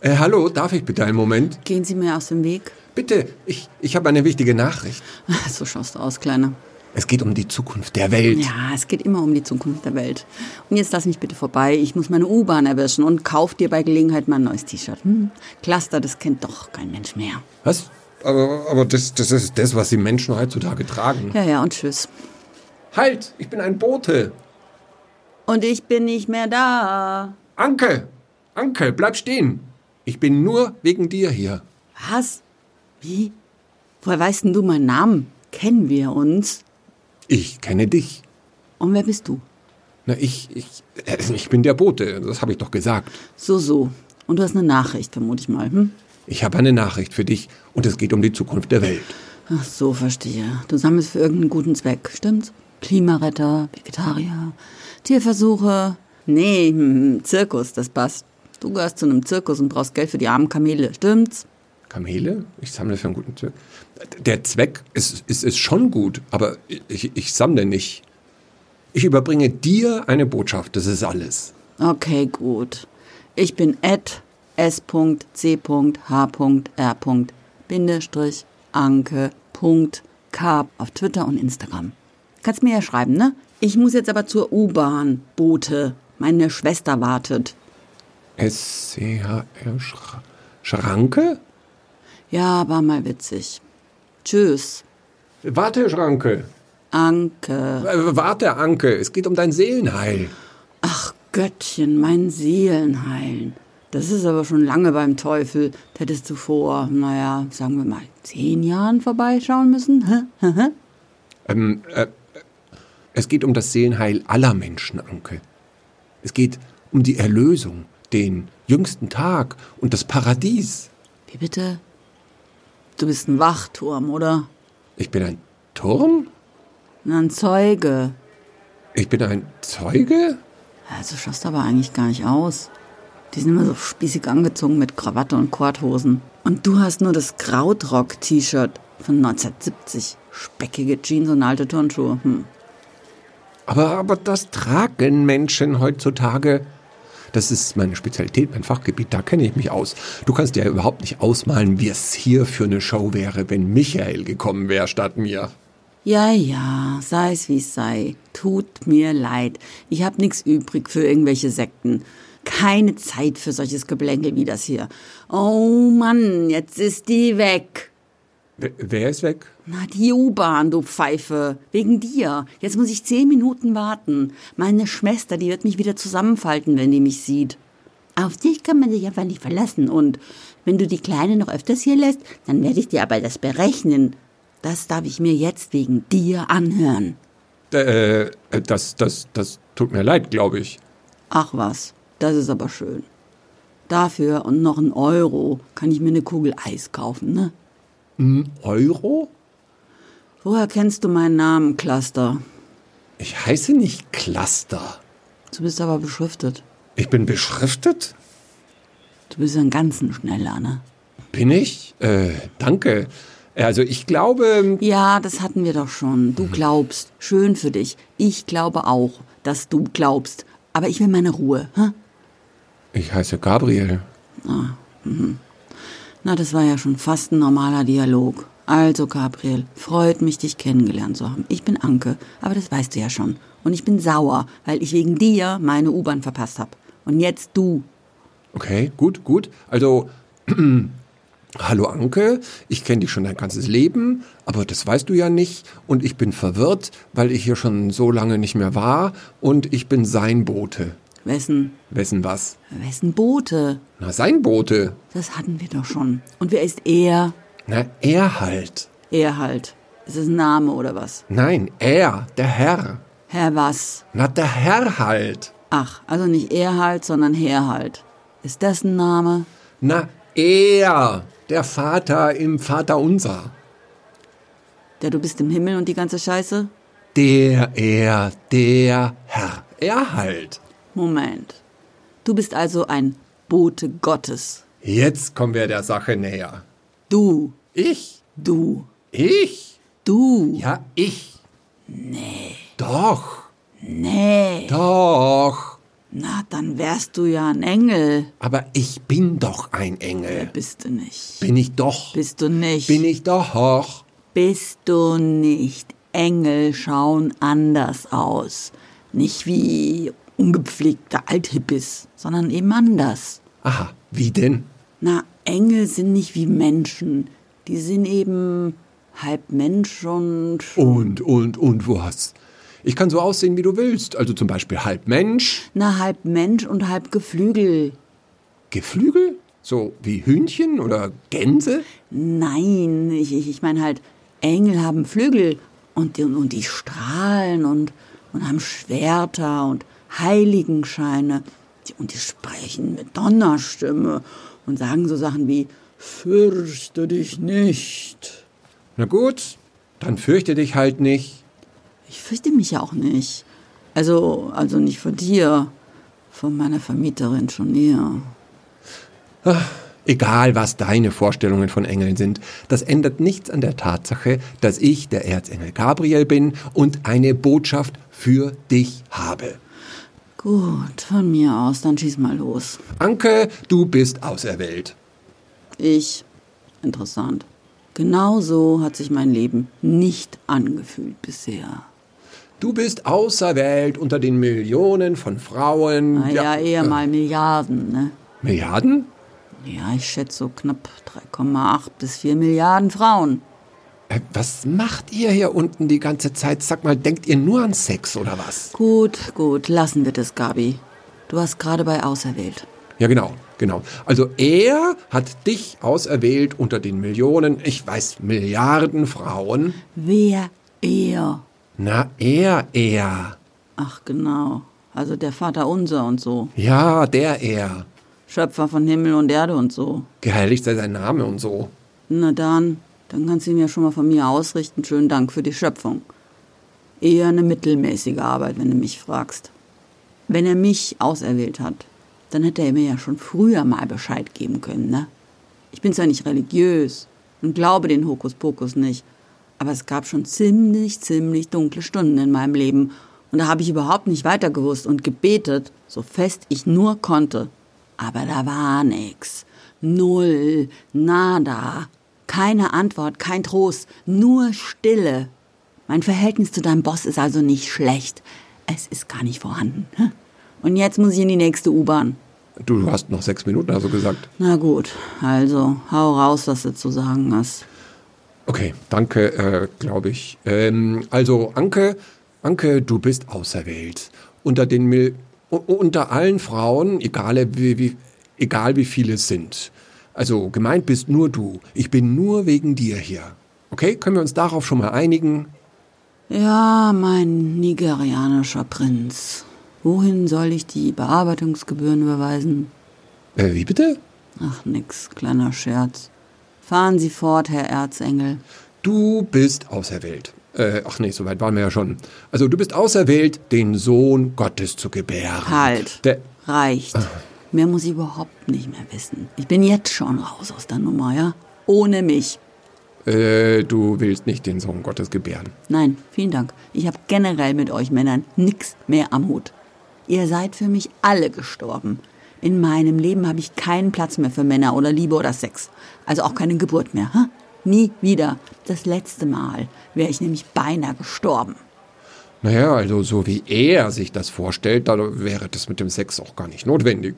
Äh, hallo, darf ich bitte einen Moment? Gehen Sie mir aus dem Weg. Bitte, ich, ich habe eine wichtige Nachricht. So schaust du aus, Kleiner. Es geht um die Zukunft der Welt. Ja, es geht immer um die Zukunft der Welt. Und jetzt lass mich bitte vorbei. Ich muss meine U-Bahn erwischen und kauf dir bei Gelegenheit mal ein neues T-Shirt. Hm? Cluster, das kennt doch kein Mensch mehr. Was? Aber, aber das, das ist das, was die Menschen heutzutage tragen. Ja, ja, und tschüss. Halt, ich bin ein Bote. Und ich bin nicht mehr da. Anke, Anke, bleib stehen. Ich bin nur wegen dir hier. Was? Wie? Woher weißt denn du meinen Namen? Kennen wir uns? Ich kenne dich. Und wer bist du? Na, ich, ich, äh, ich bin der Bote, das habe ich doch gesagt. So, so. Und du hast eine Nachricht, vermute ich mal, hm? Ich habe eine Nachricht für dich und es geht um die Zukunft der Welt. Ach so, verstehe. Du sammelst für irgendeinen guten Zweck, stimmt's? Klimaretter, Vegetarier, Tierversuche. Nee, hm, Zirkus, das passt. Du gehörst zu einem Zirkus und brauchst Geld für die armen Kamele, stimmt's? Kamele? Ich sammle für einen guten Zweck. Der Zweck ist, ist, ist schon gut, aber ich, ich sammle nicht. Ich überbringe dir eine Botschaft, das ist alles. Okay, gut. Ich bin Ed S.C.H.R. Bindestrich Anke. K auf Twitter und Instagram. Kannst mir ja schreiben, ne? Ich muss jetzt aber zur U-Bahn, Bote. Meine Schwester wartet. S-C-H-R Schra Schranke? Ja, war mal witzig. Tschüss. Warte, Schranke. Anke. Äh, Warte, Anke. Es geht um dein Seelenheil. Ach Göttchen, mein Seelenheilen. Das ist aber schon lange beim Teufel. Da hättest du vor, naja, sagen wir mal, zehn Jahren vorbeischauen müssen. Ähm, äh, es geht um das Seelenheil aller Menschen, Anke. Es geht um die Erlösung, den jüngsten Tag und das Paradies. Wie bitte? Du bist ein Wachturm, oder? Ich bin ein Turm? Na, Ein Zeuge. Ich bin ein Zeuge? Ja, so schaust du aber eigentlich gar nicht aus. Die sind immer so spießig angezogen mit Krawatte und Korthosen. Und du hast nur das Krautrock-T-Shirt von 1970. Speckige Jeans und alte Turnschuhe. Hm. Aber, aber das tragen Menschen heutzutage. Das ist meine Spezialität, mein Fachgebiet, da kenne ich mich aus. Du kannst dir ja überhaupt nicht ausmalen, wie es hier für eine Show wäre, wenn Michael gekommen wäre statt mir. Ja, ja, sei es wie es sei. Tut mir leid. Ich hab nix übrig für irgendwelche Sekten. Keine Zeit für solches Geblänkel wie das hier. Oh Mann, jetzt ist die weg. Wer, ist weg? Na, die U-Bahn, du Pfeife. Wegen dir. Jetzt muss ich zehn Minuten warten. Meine Schwester, die wird mich wieder zusammenfalten, wenn die mich sieht. Auf dich kann man sich einfach nicht verlassen. Und wenn du die Kleine noch öfters hier lässt, dann werde ich dir aber das berechnen. Das darf ich mir jetzt wegen dir anhören. Äh, das, das, das tut mir leid, glaube ich. Ach was, das ist aber schön. Dafür und noch ein Euro kann ich mir eine Kugel Eis kaufen, ne? Ein Euro? Woher kennst du meinen Namen, Cluster? Ich heiße nicht Cluster. Du bist aber beschriftet. Ich bin beschriftet? Du bist ein ganzen Schneller, ne? Bin ich? Äh, danke. Also ich glaube, Ja, das hatten wir doch schon. Du glaubst. Schön für dich. Ich glaube auch, dass du glaubst. Aber ich will meine Ruhe. Hä? ich heiße Gabriel. Na, das war ja schon fast ein normaler Dialog. Also, Gabriel, freut mich, dich kennengelernt zu haben. Ich bin Anke, aber das weißt du ja schon. Und ich bin sauer, weil ich wegen dir meine U-Bahn verpasst habe. Und jetzt du. Okay, gut, gut. Also, hallo Anke, ich kenne dich schon dein ganzes Leben, aber das weißt du ja nicht. Und ich bin verwirrt, weil ich hier schon so lange nicht mehr war. Und ich bin sein Bote. Wessen? Wessen was? Wessen Bote? Na, sein Bote. Das hatten wir doch schon. Und wer ist er? Na, er halt. Er halt. Ist es ein Name oder was? Nein, er, der Herr. Herr was? Na, der Herr halt. Ach, also nicht er halt, sondern Herr halt. Ist das ein Name? Na, er, der Vater im Vater unser. Der du bist im Himmel und die ganze Scheiße? Der, er, der Herr. Er halt. Moment. Du bist also ein Bote Gottes. Jetzt kommen wir der Sache näher. Du, Ich? du, Ich? du. Ja, ich. Nee. Doch. Nee. Doch. Na, dann wärst du ja ein Engel. Aber ich bin doch ein Engel. Bist du nicht. Bin ich doch. Bist du nicht. Bin ich doch. Bist du nicht. Engel schauen anders aus. Nicht wie ungepflegte Althippies, sondern eben anders. Aha, wie denn? Na, Engel sind nicht wie Menschen. Die sind eben halb Mensch und. Und, und, und was? Ich kann so aussehen, wie du willst. Also zum Beispiel halb Mensch. Na, halb Mensch und halb Geflügel. Geflügel? So wie Hühnchen oder Gänse? Nein, ich, ich, ich meine halt, Engel haben Flügel und die, und die strahlen und, und haben Schwerter und Heiligenscheine. Und die sprechen mit Donnerstimme und sagen so Sachen wie Fürchte dich nicht. Na gut, dann fürchte dich halt nicht. Ich fürchte mich ja auch nicht. Also, also nicht vor dir, von meiner Vermieterin schon eher. Ach, egal, was deine Vorstellungen von Engeln sind, das ändert nichts an der Tatsache, dass ich der Erzengel Gabriel bin und eine Botschaft für dich habe. Gut, von mir aus, dann schieß mal los. Anke, du bist auserwählt. Ich. Interessant. Genau so hat sich mein Leben nicht angefühlt bisher. Du bist auserwählt unter den Millionen von Frauen. Na ja, eher mal Milliarden, ne? Milliarden? Ja, ich schätze so knapp 3,8 bis 4 Milliarden Frauen. Äh, Was macht ihr hier unten die ganze Zeit? Sag mal, denkt ihr nur an Sex oder was? Gut, gut, lassen wir das, Gabi. Du hast gerade bei auserwählt. Ja, genau, genau. Also er hat dich auserwählt unter den Millionen, ich weiß, Milliarden Frauen. Wer er? Na, er, er. Ach genau. Also der Vater unser und so. Ja, der er. Schöpfer von Himmel und Erde und so. Geheiligt sei sein Name und so. Na dann, dann kannst du ihm ja schon mal von mir ausrichten. Schönen Dank für die Schöpfung. Eher eine mittelmäßige Arbeit, wenn du mich fragst. Wenn er mich auserwählt hat, dann hätte er mir ja schon früher mal Bescheid geben können, ne? Ich bin zwar nicht religiös und glaube den Hokuspokus nicht, aber es gab schon ziemlich, ziemlich dunkle Stunden in meinem Leben und da habe ich überhaupt nicht weiter gewusst und gebetet, so fest ich nur konnte. Aber da war nix. Null, nada. Keine Antwort, kein Trost, nur Stille. Mein Verhältnis zu deinem Boss ist also nicht schlecht. Es ist gar nicht vorhanden. hm? Und jetzt muss ich in die nächste U-Bahn. Du, du hast noch sechs Minuten, also gesagt. Na gut, also hau raus, was du zu sagen hast. Okay, danke, äh, glaube ich. Ähm, also, Anke, Anke, du bist auserwählt. Unter den Mil unter allen Frauen, egal wie, wie, egal wie viele es sind. Also, gemeint bist nur du. Ich bin nur wegen dir hier. Okay, können wir uns darauf schon mal einigen? Ja, mein nigerianischer Prinz. Wohin soll ich die Bearbeitungsgebühren überweisen? Äh, wie bitte? Ach nix, kleiner Scherz. Fahren Sie fort, Herr Erzengel. Du bist auserwählt. Äh, ach nee, soweit waren wir ja schon. Also, du bist auserwählt, den Sohn Gottes zu gebären. Halt. Der, Reicht. Mehr muss ich überhaupt nicht mehr wissen. Ich bin jetzt schon raus aus der Nummer, ja? Ohne mich. äh, du willst nicht den Sohn Gottes gebären. Nein, vielen Dank. Ich habe generell mit euch Männern nix mehr am Hut. Ihr seid für mich alle gestorben. In meinem Leben habe ich keinen Platz mehr für Männer oder Liebe oder Sex. Also auch keine Geburt mehr. Hä? Nie wieder. Das letzte Mal wäre ich nämlich beinahe gestorben. Naja, also so wie er sich das vorstellt, da wäre das mit dem Sex auch gar nicht notwendig.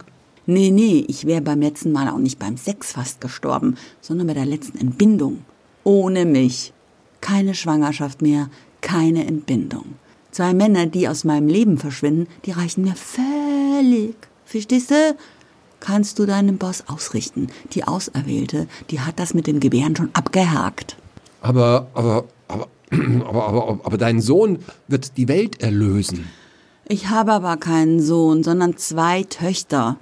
Nee, nee, ich wäre beim letzten Mal auch nicht beim Sex fast gestorben, sondern bei der letzten Entbindung. Ohne mich. Keine Schwangerschaft mehr, keine Entbindung. Zwei Männer, die aus meinem Leben verschwinden, die reichen mir völlig. Verstehst du? Kannst du deinem Boss ausrichten. Die Auserwählte, die hat das mit dem Gebären schon abgehakt. Aber, aber, aber, aber, aber, aber dein Sohn wird die Welt erlösen. Ich habe aber keinen Sohn, sondern zwei Töchter.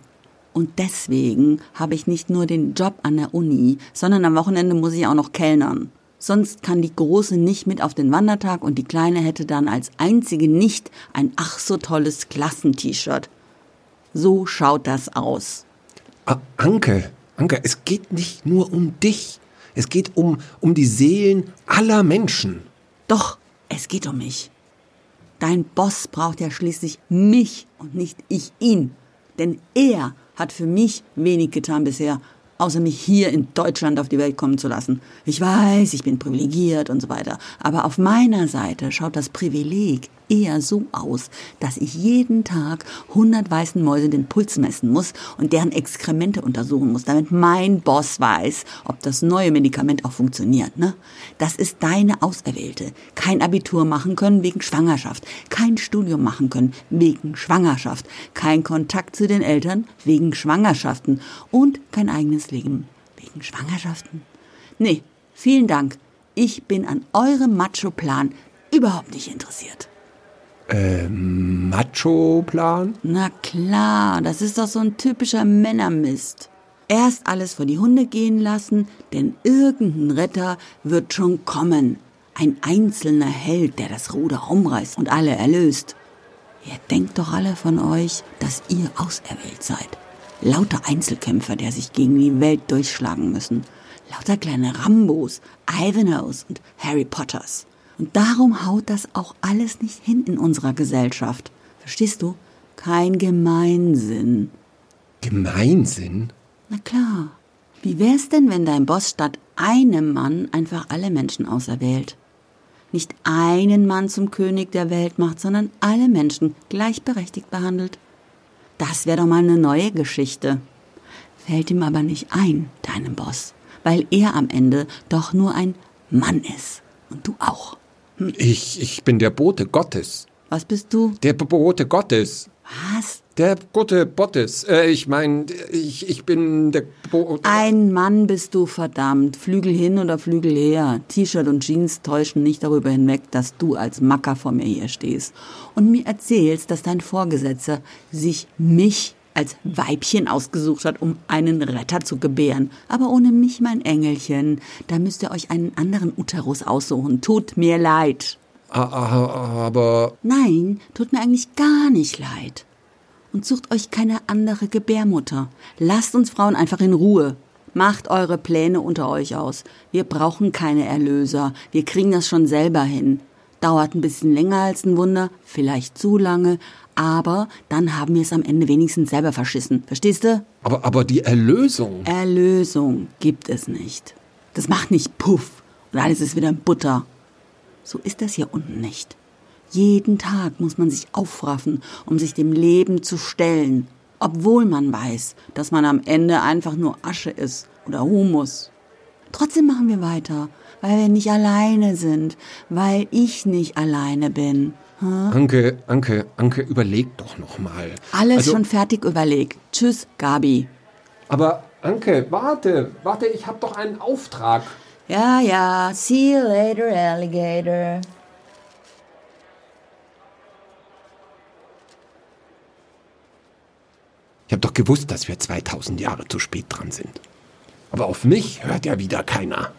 Und deswegen habe ich nicht nur den Job an der Uni, sondern am Wochenende muss ich auch noch kellnern. Sonst kann die Große nicht mit auf den Wandertag und die Kleine hätte dann als einzige nicht ein ach so tolles Klassen-T-Shirt. So schaut das aus. Ah, Anke, Anke, es geht nicht nur um dich. Es geht um, um die Seelen aller Menschen. Doch, es geht um mich. Dein Boss braucht ja schließlich mich und nicht ich ihn. Denn er hat für mich wenig getan bisher, außer mich hier in Deutschland auf die Welt kommen zu lassen. Ich weiß, ich bin privilegiert und so weiter, aber auf meiner Seite schaut das Privileg eher so aus, dass ich jeden Tag 100 weißen Mäuse den Puls messen muss und deren Exkremente untersuchen muss, damit mein Boss weiß, ob das neue Medikament auch funktioniert. Ne? Das ist deine Auserwählte. Kein Abitur machen können wegen Schwangerschaft, kein Studium machen können wegen Schwangerschaft, kein Kontakt zu den Eltern wegen Schwangerschaften und kein eigenes Leben wegen Schwangerschaften. Nee, vielen Dank. Ich bin an eurem Macho-Plan überhaupt nicht interessiert. Ähm, Macho-Plan? Na klar, das ist doch so ein typischer Männermist. Erst alles vor die Hunde gehen lassen, denn irgendein Retter wird schon kommen. Ein einzelner Held, der das Ruder umreißt und alle erlöst. Ihr denkt doch alle von euch, dass ihr auserwählt seid. Lauter Einzelkämpfer, der sich gegen die Welt durchschlagen müssen. Lauter kleine Rambos, Ivanhoes und Harry Potters. Und darum haut das auch alles nicht hin in unserer Gesellschaft. Verstehst du? Kein Gemeinsinn. Gemeinsinn? Na klar. Wie wär's denn, wenn dein Boss statt einem Mann einfach alle Menschen auserwählt? Nicht einen Mann zum König der Welt macht, sondern alle Menschen gleichberechtigt behandelt. Das wäre doch mal eine neue Geschichte. Fällt ihm aber nicht ein, deinem Boss, weil er am Ende doch nur ein Mann ist. Und du auch. Ich, ich bin der Bote Gottes. Was bist du? Der Bote Gottes. Was? Der Bote Gottes. Äh, ich meine, ich, ich bin der Bote. Ein Mann bist du, verdammt. Flügel hin oder Flügel her. T-Shirt und Jeans täuschen nicht darüber hinweg, dass du als Macker vor mir hier stehst und mir erzählst, dass dein Vorgesetzter sich mich als Weibchen ausgesucht hat, um einen Retter zu gebären. Aber ohne mich, mein Engelchen, da müsst ihr euch einen anderen Uterus aussuchen. Tut mir leid. Aber. Nein, tut mir eigentlich gar nicht leid. Und sucht euch keine andere Gebärmutter. Lasst uns Frauen einfach in Ruhe. Macht eure Pläne unter euch aus. Wir brauchen keine Erlöser. Wir kriegen das schon selber hin. Dauert ein bisschen länger als ein Wunder, vielleicht zu lange, aber dann haben wir es am Ende wenigstens selber verschissen. Verstehst du? Aber, aber die Erlösung. Erlösung gibt es nicht. Das macht nicht Puff und alles ist wieder in Butter. So ist das hier unten nicht. Jeden Tag muss man sich aufraffen, um sich dem Leben zu stellen, obwohl man weiß, dass man am Ende einfach nur Asche ist oder Humus. Trotzdem machen wir weiter, weil wir nicht alleine sind, weil ich nicht alleine bin. Hm? Anke, Anke, Anke, überleg doch noch mal. Alles also, schon fertig überlegt. Tschüss, Gabi. Aber Anke, warte, warte, ich hab doch einen Auftrag. Ja, ja, see you later, Alligator. Ich hab doch gewusst, dass wir 2000 Jahre zu spät dran sind. Aber auf mich hört ja wieder keiner.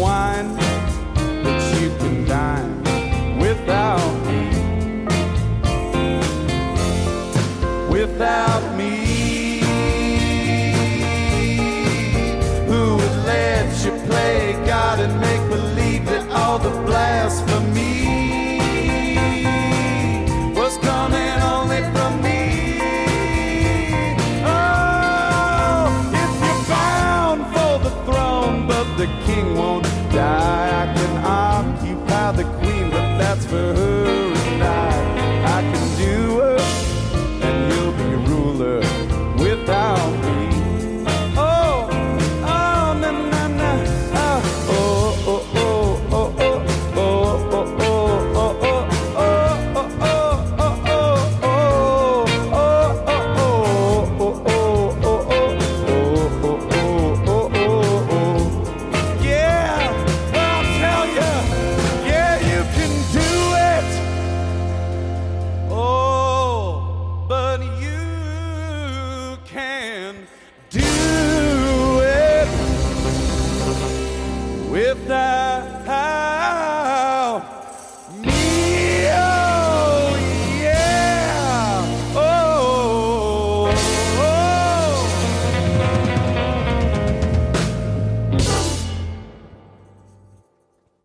wine that you can dine without me. Without me. whisper